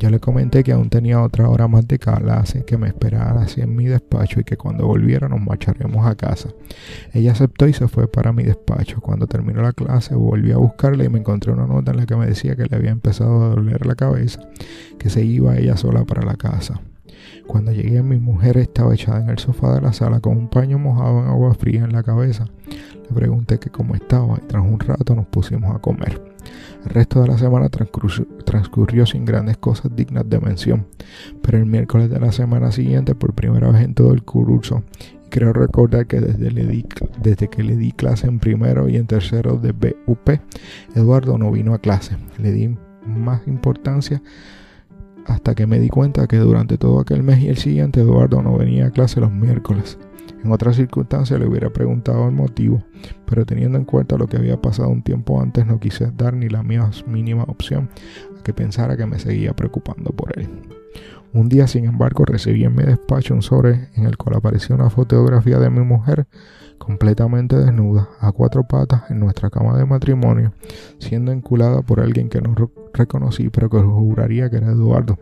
Yo le comenté que aún tenía otra hora más de clase, que me esperara así en mi despacho y que cuando volviera nos marcharemos a casa. Ella aceptó y se fue para mi despacho. Cuando terminó la clase volví a buscarla y me encontré una nota en la que me decía que le había empezado a doler la cabeza, que se iba ella sola para la casa. Cuando llegué, mi mujer estaba echada en el sofá de la sala con un paño mojado en agua fría en la cabeza. Le pregunté que cómo estaba y tras un rato nos pusimos a comer. El resto de la semana transcurrió, sin grandes cosas dignas de mención, pero el miércoles de la semana siguiente, por primera vez en todo el curso, creo recordar que desde, desde que le di clase en primero y en tercero de BUP, Eduardo no vino a clase. Le di más importancia hasta que me di cuenta que durante todo aquel mes y el siguiente Eduardo no venía a clase los miércoles. En otras circunstancias le hubiera preguntado el motivo, pero teniendo en cuenta lo que había pasado un tiempo antes no quise dar ni la más mínima opción a que pensara que me seguía preocupando por él. Un día, sin embargo, recibí en mi despacho un sobre en el cual aparecía una fotografía de mi mujer completamente desnuda, a cuatro patas, en nuestra cama de matrimonio, siendo enculada por alguien que no reconocí, pero que juraría que era Eduardo.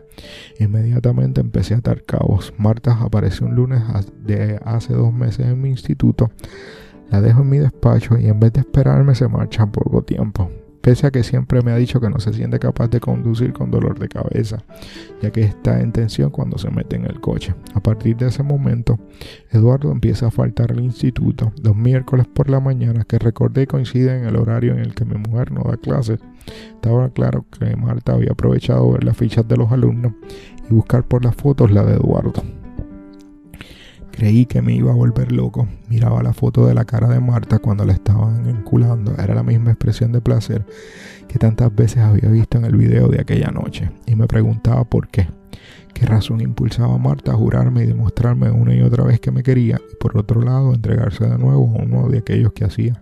Inmediatamente empecé a atar cabos. Marta apareció un lunes de hace dos meses en mi instituto. La dejo en mi despacho y en vez de esperarme se marcha poco tiempo pese a que siempre me ha dicho que no se siente capaz de conducir con dolor de cabeza, ya que está en tensión cuando se mete en el coche. A partir de ese momento, Eduardo empieza a faltar al instituto los miércoles por la mañana, que recordé coincide en el horario en el que mi mujer no da clases. Estaba claro que Marta había aprovechado ver las fichas de los alumnos y buscar por las fotos la de Eduardo. Creí que me iba a volver loco. Miraba la foto de la cara de Marta cuando la estaban enculando. Era la misma expresión de placer que tantas veces había visto en el video de aquella noche. Y me preguntaba por qué. ¿Qué razón impulsaba a Marta a jurarme y demostrarme una y otra vez que me quería? Y por otro lado, entregarse de nuevo a uno de aquellos que hacía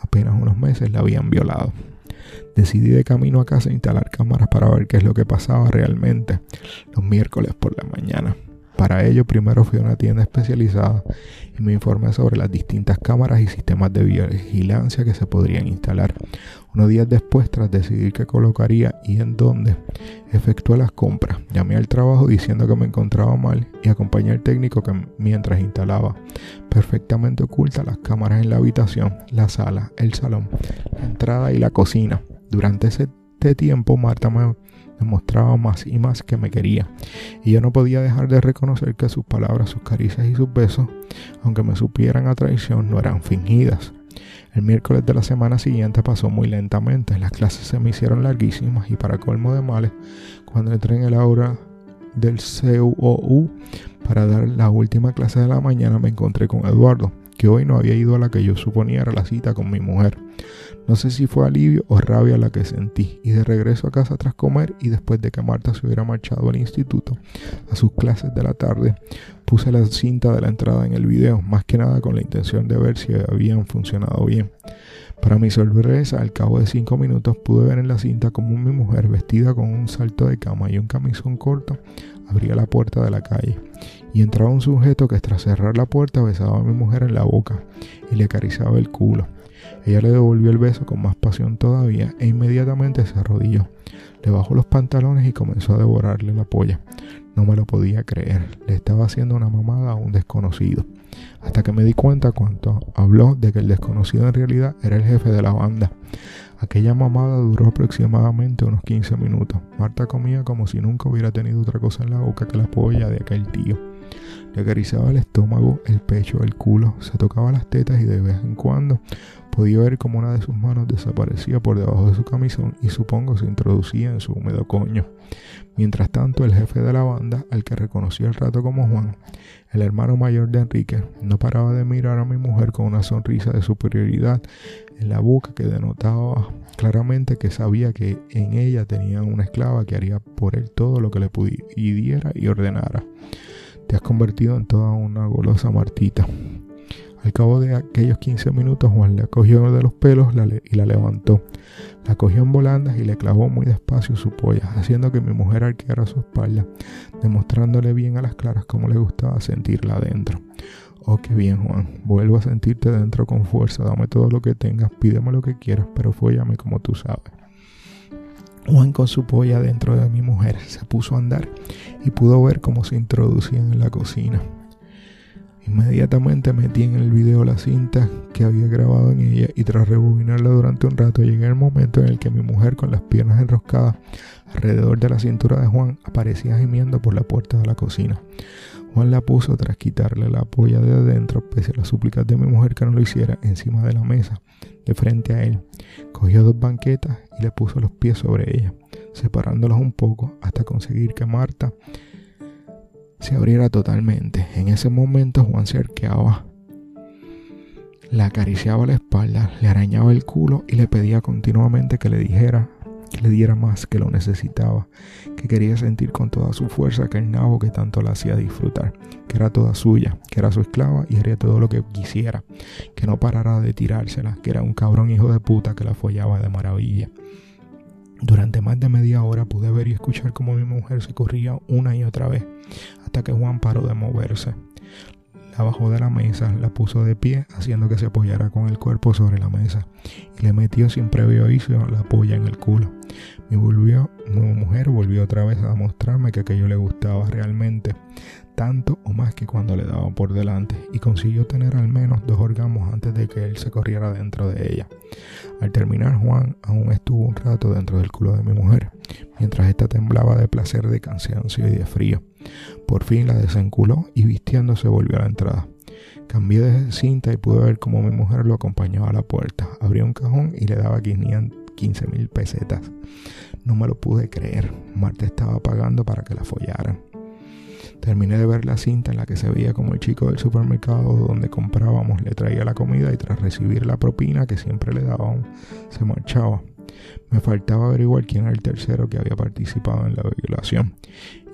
apenas unos meses la habían violado. Decidí de camino a casa instalar cámaras para ver qué es lo que pasaba realmente los miércoles por la mañana. Para ello, primero fui a una tienda especializada y me informé sobre las distintas cámaras y sistemas de vigilancia que se podrían instalar. Unos días después, tras decidir qué colocaría y en dónde, efectué las compras. Llamé al trabajo diciendo que me encontraba mal y acompañé al técnico que mientras instalaba perfectamente ocultas las cámaras en la habitación, la sala, el salón, la entrada y la cocina. Durante ese tiempo, Marta me mostraba más y más que me quería, y yo no podía dejar de reconocer que sus palabras, sus caricias y sus besos, aunque me supieran a traición, no eran fingidas. El miércoles de la semana siguiente pasó muy lentamente, las clases se me hicieron larguísimas y para colmo de males, cuando entré en el aula del CUOU para dar la última clase de la mañana me encontré con Eduardo, que hoy no había ido a la que yo suponía era la cita con mi mujer. No sé si fue alivio o rabia la que sentí, y de regreso a casa tras comer y después de que Marta se hubiera marchado al instituto a sus clases de la tarde, puse la cinta de la entrada en el video, más que nada con la intención de ver si habían funcionado bien. Para mi sorpresa, al cabo de cinco minutos pude ver en la cinta como mi mujer, vestida con un salto de cama y un camisón corto, abría la puerta de la calle y entraba un sujeto que tras cerrar la puerta besaba a mi mujer en la boca y le acariciaba el culo. Ella le devolvió el beso con más pasión todavía e inmediatamente se arrodilló. Le bajó los pantalones y comenzó a devorarle la polla. No me lo podía creer. Le estaba haciendo una mamada a un desconocido. Hasta que me di cuenta cuando habló de que el desconocido en realidad era el jefe de la banda. Aquella mamada duró aproximadamente unos 15 minutos. Marta comía como si nunca hubiera tenido otra cosa en la boca que la polla de aquel tío. Le acariciaba el estómago, el pecho, el culo, se tocaba las tetas y de vez en cuando podía ver como una de sus manos desaparecía por debajo de su camisón y supongo se introducía en su húmedo coño. Mientras tanto, el jefe de la banda, al que reconocí al rato como Juan, el hermano mayor de Enrique, no paraba de mirar a mi mujer con una sonrisa de superioridad en la boca que denotaba claramente que sabía que en ella tenía una esclava que haría por él todo lo que le pidiera y ordenara. Te has convertido en toda una golosa Martita. Al cabo de aquellos 15 minutos, Juan le cogió de los pelos y la levantó. La cogió en volandas y le clavó muy despacio su polla, haciendo que mi mujer arqueara su espalda, demostrándole bien a las claras cómo le gustaba sentirla adentro. Oh, qué bien, Juan. Vuelvo a sentirte dentro con fuerza. Dame todo lo que tengas, pídeme lo que quieras, pero fóllame como tú sabes. Juan con su polla dentro de mi mujer se puso a andar y pudo ver cómo se introducían en la cocina. Inmediatamente metí en el video la cinta que había grabado en ella y tras rebobinarla durante un rato llegué al momento en el que mi mujer con las piernas enroscadas alrededor de la cintura de Juan aparecía gimiendo por la puerta de la cocina. Juan la puso tras quitarle la polla de adentro, pese a las súplicas de mi mujer que no lo hiciera, encima de la mesa, de frente a él. Cogió dos banquetas y le puso los pies sobre ella, separándolos un poco hasta conseguir que Marta se abriera totalmente. En ese momento Juan se arqueaba, le acariciaba la espalda, le arañaba el culo y le pedía continuamente que le dijera le diera más, que lo necesitaba, que quería sentir con toda su fuerza que el nabo que tanto la hacía disfrutar, que era toda suya, que era su esclava y haría todo lo que quisiera, que no parara de tirársela, que era un cabrón hijo de puta que la follaba de maravilla. Durante más de media hora pude ver y escuchar cómo mi mujer se corría una y otra vez, hasta que Juan paró de moverse. La bajó de la mesa, la puso de pie, haciendo que se apoyara con el cuerpo sobre la mesa, y le metió sin previo aviso la polla en el culo. Mi, volvió, mi mujer volvió otra vez a mostrarme que aquello le gustaba realmente, tanto o más que cuando le daba por delante, y consiguió tener al menos dos orgasmos antes de que él se corriera dentro de ella. Al terminar, Juan aún estuvo un rato dentro del culo de mi mujer, mientras ésta temblaba de placer, de cansancio y de frío. Por fin la desenculó y vistiéndose volvió a la entrada. Cambié de cinta y pude ver cómo mi mujer lo acompañaba a la puerta. Abrió un cajón y le daba 15 mil pesetas. No me lo pude creer. Marta estaba pagando para que la follaran. Terminé de ver la cinta en la que se veía como el chico del supermercado donde comprábamos le traía la comida y tras recibir la propina que siempre le daban, se marchaba. Me faltaba averiguar quién era el tercero que había participado en la violación.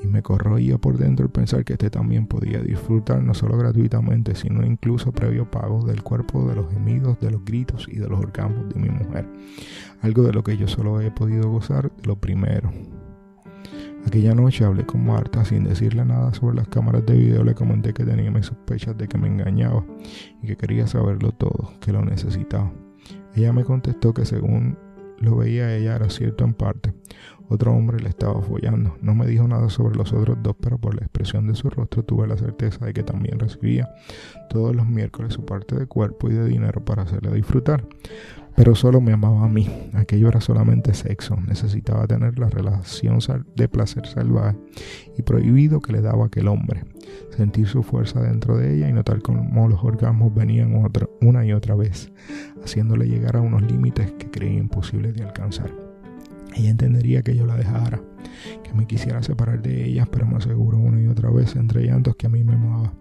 Y me corroía por dentro el pensar que este también podía disfrutar no solo gratuitamente, sino incluso previo pago del cuerpo, de los gemidos, de los gritos y de los orgasmos de mi mujer. Algo de lo que yo solo he podido gozar de lo primero. Aquella noche hablé con Marta sin decirle nada sobre las cámaras de video. Le comenté que tenía mis sospechas de que me engañaba y que quería saberlo todo, que lo necesitaba. Ella me contestó que según lo veía ella era cierto en parte. Otro hombre le estaba follando. No me dijo nada sobre los otros dos, pero por la expresión de su rostro tuve la certeza de que también recibía todos los miércoles su parte de cuerpo y de dinero para hacerle disfrutar pero solo me amaba a mí. Aquello era solamente sexo. Necesitaba tener la relación de placer salvaje y prohibido que le daba aquel hombre. Sentir su fuerza dentro de ella y notar cómo los orgasmos venían una y otra vez, haciéndole llegar a unos límites que creía imposibles de alcanzar. Ella entendería que yo la dejara, que me quisiera separar de ella, pero me aseguró una y otra vez entre llantos que a mí me amaba,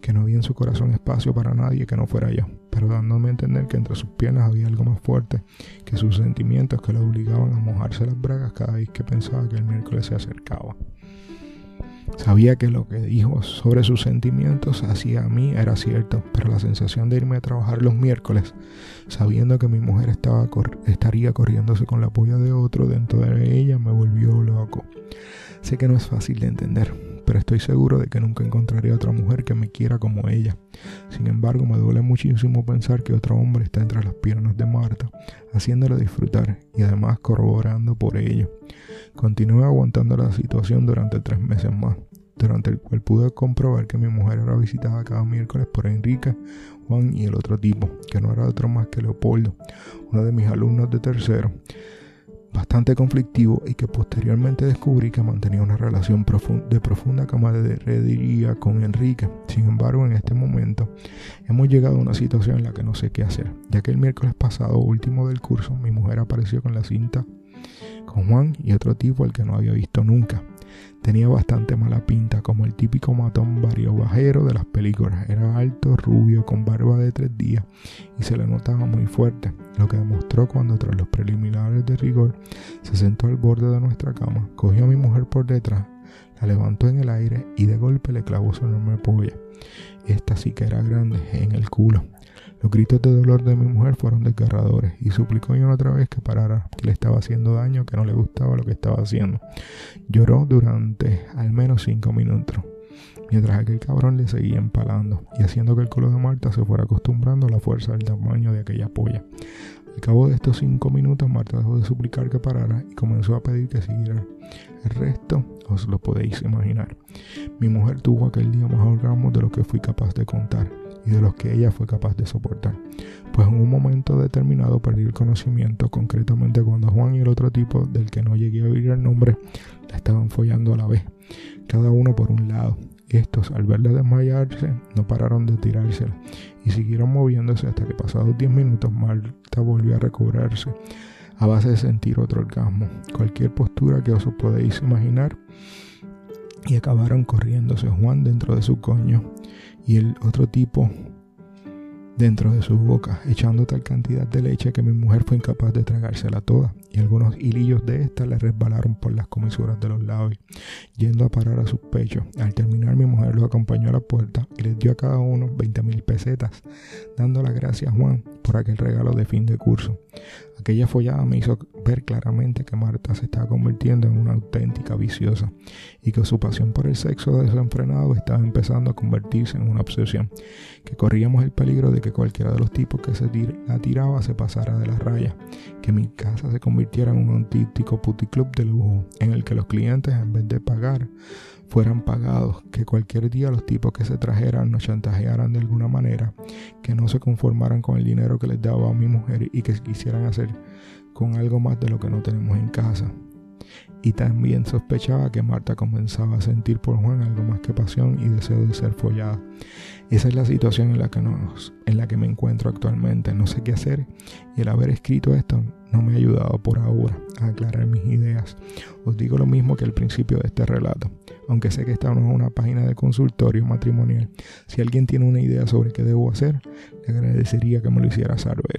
que no había en su corazón espacio para nadie que no fuera yo, pero dándome a entender que entre sus piernas había algo más fuerte que sus sentimientos que la obligaban a mojarse las bragas cada vez que pensaba que el miércoles se acercaba. Sabía que lo que dijo sobre sus sentimientos hacia mí era cierto, pero la sensación de irme a trabajar los miércoles, sabiendo que mi mujer estaba estaría corriéndose con la polla de otro dentro de ella, me volvió loco. Sé que no es fácil de entender, pero estoy seguro de que nunca encontraré otra mujer que me quiera como ella. Sin embargo, me duele muchísimo pensar que otro hombre está entre las piernas de Marta, haciéndole disfrutar y además corroborando por ello. Continué aguantando la situación durante tres meses más, durante el cual pude comprobar que mi mujer era visitada cada miércoles por Enrique, Juan y el otro tipo, que no era otro más que Leopoldo, uno de mis alumnos de tercero bastante conflictivo y que posteriormente descubrí que mantenía una relación de profunda camaradería con Enrique. Sin embargo, en este momento hemos llegado a una situación en la que no sé qué hacer, ya que el miércoles pasado, último del curso, mi mujer apareció con la cinta con Juan y otro tipo al que no había visto nunca. Tenía bastante mala pinta, como el típico matón vario bajero de las películas. Era alto, rubio, con barba de tres días y se le notaba muy fuerte, lo que demostró cuando tras los preliminares de rigor se sentó al borde de nuestra cama, cogió a mi mujer por detrás, la levantó en el aire y de golpe le clavó su enorme polla. Esta sí que era grande, en el culo. Los gritos de dolor de mi mujer fueron desgarradores y suplicó una otra vez que parara, que le estaba haciendo daño, que no le gustaba lo que estaba haciendo. Lloró durante al menos cinco minutos, mientras aquel cabrón le seguía empalando y haciendo que el culo de Marta se fuera acostumbrando a la fuerza del tamaño de aquella polla. Al cabo de estos cinco minutos, Marta dejó de suplicar que parara y comenzó a pedir que siguiera. El resto os lo podéis imaginar. Mi mujer tuvo aquel día más orgasmos de lo que fui capaz de contar y de los que ella fue capaz de soportar. Pues en un momento determinado perdí el conocimiento, concretamente cuando Juan y el otro tipo, del que no llegué a oír el nombre, la estaban follando a la vez, cada uno por un lado. Estos, al verla desmayarse, no pararon de tirársela y siguieron moviéndose hasta que pasados 10 minutos Marta volvió a recobrarse a base de sentir otro orgasmo. Cualquier postura que os podéis imaginar y acabaron corriéndose Juan dentro de su coño y el otro tipo dentro de su boca, echando tal cantidad de leche que mi mujer fue incapaz de tragársela toda, y algunos hilillos de esta le resbalaron por las comisuras de los labios, yendo a parar a sus pechos. Al terminar, mi mujer los acompañó a la puerta y les dio a cada uno 20 mil pesetas, dando las gracias a Juan por aquel regalo de fin de curso. Aquella follada me hizo ver claramente que Marta se estaba convirtiendo en una auténtica viciosa y que su pasión por el sexo desenfrenado estaba empezando a convertirse en una obsesión, que corríamos el peligro de que cualquiera de los tipos que se la tiraba se pasara de la raya, que mi casa se convirtiera un auténtico puticlub de lujo en el que los clientes en vez de pagar fueran pagados, que cualquier día los tipos que se trajeran nos chantajearan de alguna manera, que no se conformaran con el dinero que les daba a mi mujer y que quisieran hacer con algo más de lo que no tenemos en casa. Y también sospechaba que Marta comenzaba a sentir por Juan algo más que pasión y deseo de ser follada. Esa es la situación en la que, en la que me encuentro actualmente. No sé qué hacer y el haber escrito esto no me ha ayudado por ahora a aclarar mis ideas. Os digo lo mismo que al principio de este relato. Aunque sé que esta no es una página de consultorio matrimonial, si alguien tiene una idea sobre qué debo hacer, le agradecería que me lo hiciera saber.